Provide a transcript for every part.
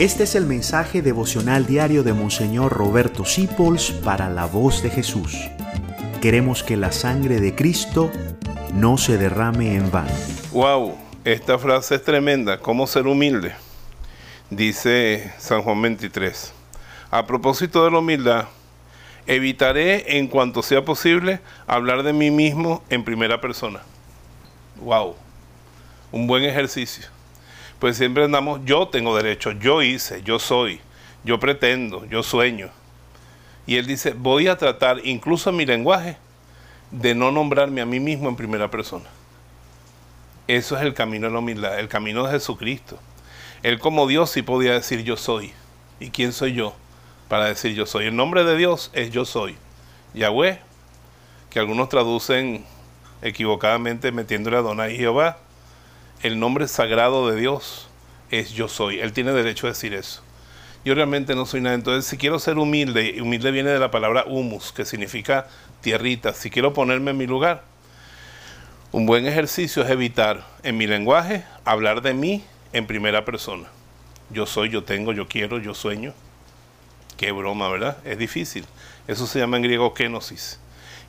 Este es el mensaje devocional diario de Monseñor Roberto Sipols para la voz de Jesús. Queremos que la sangre de Cristo no se derrame en vano. Wow, esta frase es tremenda. ¿Cómo ser humilde? Dice San Juan 23. A propósito de la humildad, evitaré en cuanto sea posible hablar de mí mismo en primera persona. Wow, un buen ejercicio pues siempre andamos, yo tengo derecho, yo hice, yo soy, yo pretendo, yo sueño. Y él dice, voy a tratar, incluso en mi lenguaje, de no nombrarme a mí mismo en primera persona. Eso es el camino de la humildad, el camino de Jesucristo. Él como Dios sí podía decir yo soy. ¿Y quién soy yo para decir yo soy? El nombre de Dios es yo soy. Yahweh, que algunos traducen equivocadamente metiéndole a Donai y Jehová, el nombre sagrado de Dios es yo soy. Él tiene derecho a decir eso. Yo realmente no soy nada. Entonces, si quiero ser humilde, humilde viene de la palabra humus, que significa tierrita, si quiero ponerme en mi lugar, un buen ejercicio es evitar en mi lenguaje hablar de mí en primera persona. Yo soy, yo tengo, yo quiero, yo sueño. Qué broma, ¿verdad? Es difícil. Eso se llama en griego kenosis.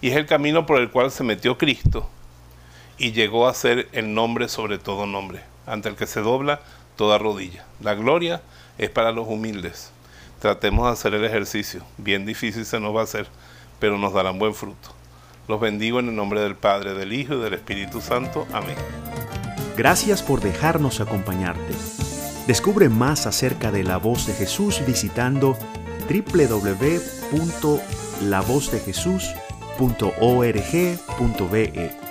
Y es el camino por el cual se metió Cristo y llegó a ser el nombre sobre todo nombre, ante el que se dobla toda rodilla. La gloria es para los humildes. Tratemos de hacer el ejercicio. Bien difícil se nos va a hacer, pero nos darán buen fruto. Los bendigo en el nombre del Padre, del Hijo y del Espíritu Santo. Amén. Gracias por dejarnos acompañarte. Descubre más acerca de la voz de Jesús visitando www.lavozdejesús.org.be